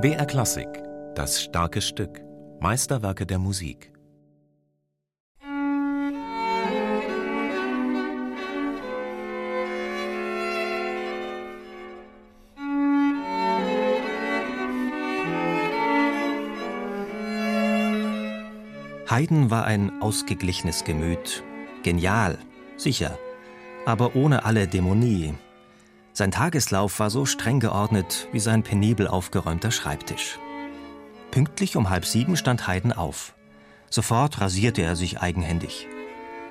BR Klassik, das starke Stück, Meisterwerke der Musik. Haydn war ein ausgeglichenes Gemüt, genial, sicher, aber ohne alle Dämonie, sein Tageslauf war so streng geordnet wie sein penibel aufgeräumter Schreibtisch. Pünktlich um halb sieben stand Haydn auf. Sofort rasierte er sich eigenhändig.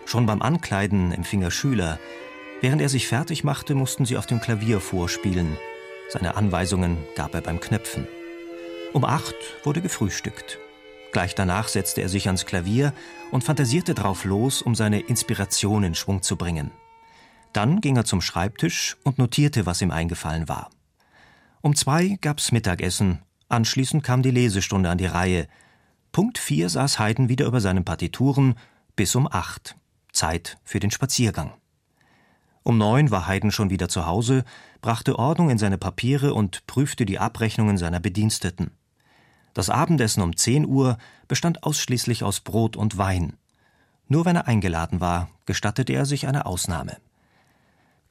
Schon beim Ankleiden empfing er Schüler. Während er sich fertig machte, mussten sie auf dem Klavier vorspielen. Seine Anweisungen gab er beim Knöpfen. Um acht wurde gefrühstückt. Gleich danach setzte er sich ans Klavier und fantasierte drauf los, um seine Inspiration in Schwung zu bringen. Dann ging er zum Schreibtisch und notierte, was ihm eingefallen war. Um zwei gab's Mittagessen, anschließend kam die Lesestunde an die Reihe. Punkt vier saß Haydn wieder über seinen Partituren bis um acht. Zeit für den Spaziergang. Um neun war Haydn schon wieder zu Hause, brachte Ordnung in seine Papiere und prüfte die Abrechnungen seiner Bediensteten. Das Abendessen um zehn Uhr bestand ausschließlich aus Brot und Wein. Nur wenn er eingeladen war, gestattete er sich eine Ausnahme.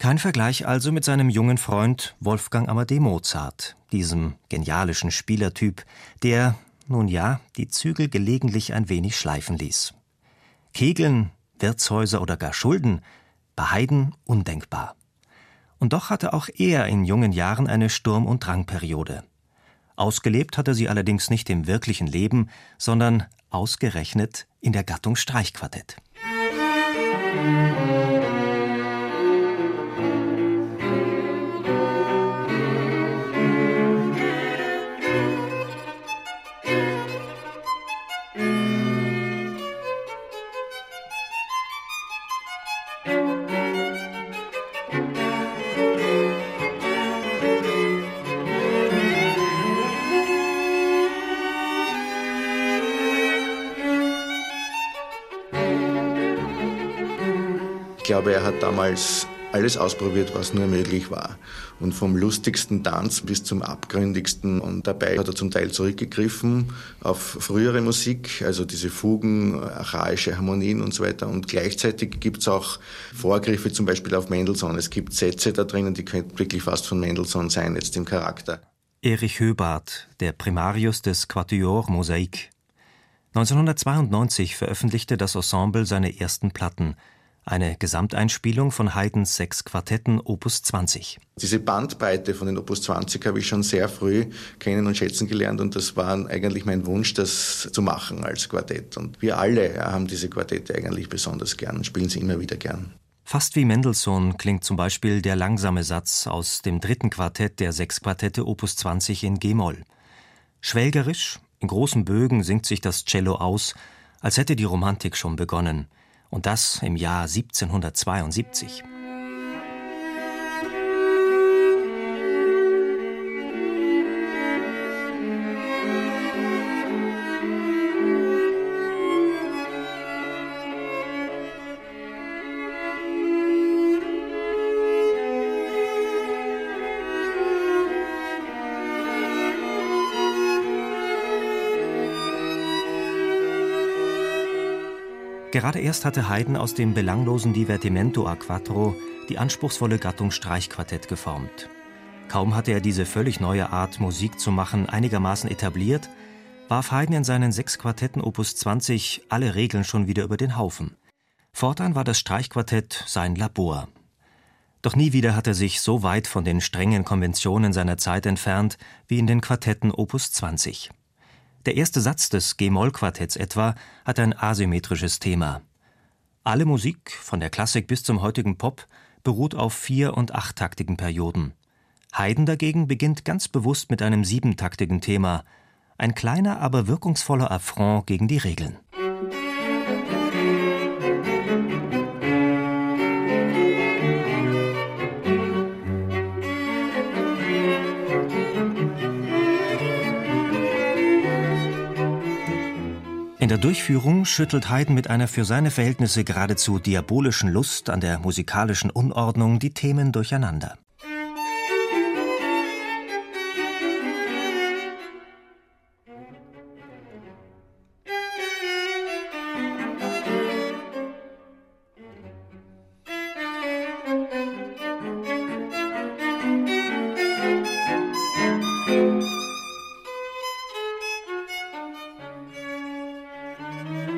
Kein Vergleich also mit seinem jungen Freund Wolfgang Amadee Mozart, diesem genialischen Spielertyp, der, nun ja, die Zügel gelegentlich ein wenig schleifen ließ. Kegeln, Wirtshäuser oder gar Schulden, bei Haydn undenkbar. Und doch hatte auch er in jungen Jahren eine Sturm- und Drangperiode. Ausgelebt hatte sie allerdings nicht im wirklichen Leben, sondern ausgerechnet in der Gattung Streichquartett. Musik glaube, er hat damals alles ausprobiert, was nur möglich war. Und vom lustigsten Tanz bis zum abgründigsten. Und dabei hat er zum Teil zurückgegriffen auf frühere Musik, also diese Fugen, archaische Harmonien und so weiter. Und gleichzeitig gibt es auch Vorgriffe zum Beispiel auf Mendelssohn. Es gibt Sätze da drinnen, die könnten wirklich fast von Mendelssohn sein, jetzt im Charakter. Erich Höbart, der Primarius des Quatuor Mosaik. 1992 veröffentlichte das Ensemble seine ersten Platten – eine Gesamteinspielung von Haydns sechs Quartetten Opus 20. Diese Bandbreite von den Opus 20 habe ich schon sehr früh kennen und schätzen gelernt und das war eigentlich mein Wunsch, das zu machen als Quartett. Und wir alle haben diese Quartette eigentlich besonders gern und spielen sie immer wieder gern. Fast wie Mendelssohn klingt zum Beispiel der langsame Satz aus dem dritten Quartett der sechs Quartette Opus 20 in G-Moll. Schwelgerisch, in großen Bögen singt sich das Cello aus, als hätte die Romantik schon begonnen – und das im Jahr 1772. Gerade erst hatte Haydn aus dem belanglosen Divertimento a quattro die anspruchsvolle Gattung Streichquartett geformt. Kaum hatte er diese völlig neue Art, Musik zu machen, einigermaßen etabliert, warf Haydn in seinen sechs Quartetten Opus 20 alle Regeln schon wieder über den Haufen. Fortan war das Streichquartett sein Labor. Doch nie wieder hat er sich so weit von den strengen Konventionen seiner Zeit entfernt wie in den Quartetten Opus 20. Der erste Satz des G-Moll-Quartetts etwa hat ein asymmetrisches Thema. Alle Musik, von der Klassik bis zum heutigen Pop, beruht auf vier- und achttaktigen Perioden. Haydn dagegen beginnt ganz bewusst mit einem siebentaktigen Thema, ein kleiner, aber wirkungsvoller Affront gegen die Regeln. Der Durchführung schüttelt Haydn mit einer für seine Verhältnisse geradezu diabolischen Lust an der musikalischen Unordnung die Themen durcheinander.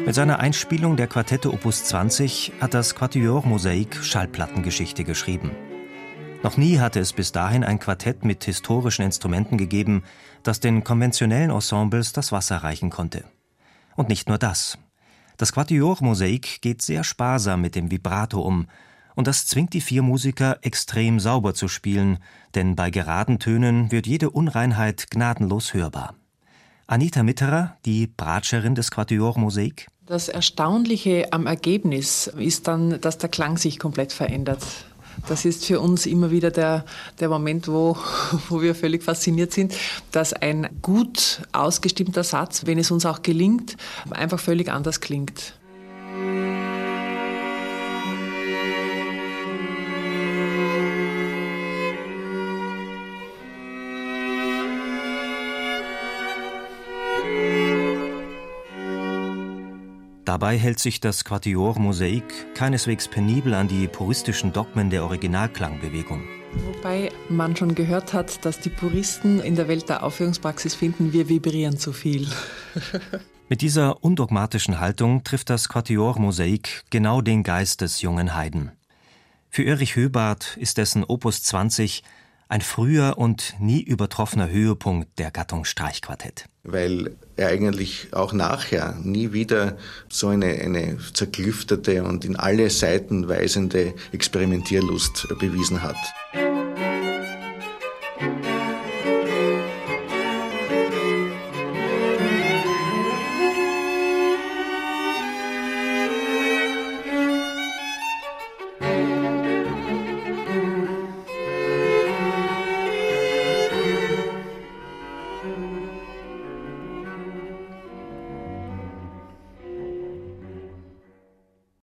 Mit seiner Einspielung der Quartette Opus 20 hat das Quatuor Mosaik Schallplattengeschichte geschrieben. Noch nie hatte es bis dahin ein Quartett mit historischen Instrumenten gegeben, das den konventionellen Ensembles das Wasser reichen konnte. Und nicht nur das. Das Quatuor Mosaik geht sehr sparsam mit dem Vibrato um, und das zwingt die vier Musiker extrem sauber zu spielen, denn bei geraden Tönen wird jede Unreinheit gnadenlos hörbar. Anita Mitterer, die Bratscherin des Quatuor Mosaik. Das Erstaunliche am Ergebnis ist dann, dass der Klang sich komplett verändert. Das ist für uns immer wieder der, der Moment, wo, wo wir völlig fasziniert sind, dass ein gut ausgestimmter Satz, wenn es uns auch gelingt, einfach völlig anders klingt. Dabei hält sich das Quatuor Mosaik keineswegs penibel an die puristischen Dogmen der Originalklangbewegung. Wobei man schon gehört hat, dass die Puristen in der Welt der Aufführungspraxis finden, wir vibrieren zu viel. Mit dieser undogmatischen Haltung trifft das Quatuor Mosaik genau den Geist des jungen Haydn. Für Erich Höbart ist dessen Opus 20 ein früher und nie übertroffener Höhepunkt der Gattung Streichquartett. Weil er eigentlich auch nachher nie wieder so eine, eine zerklüftete und in alle Seiten weisende Experimentierlust bewiesen hat.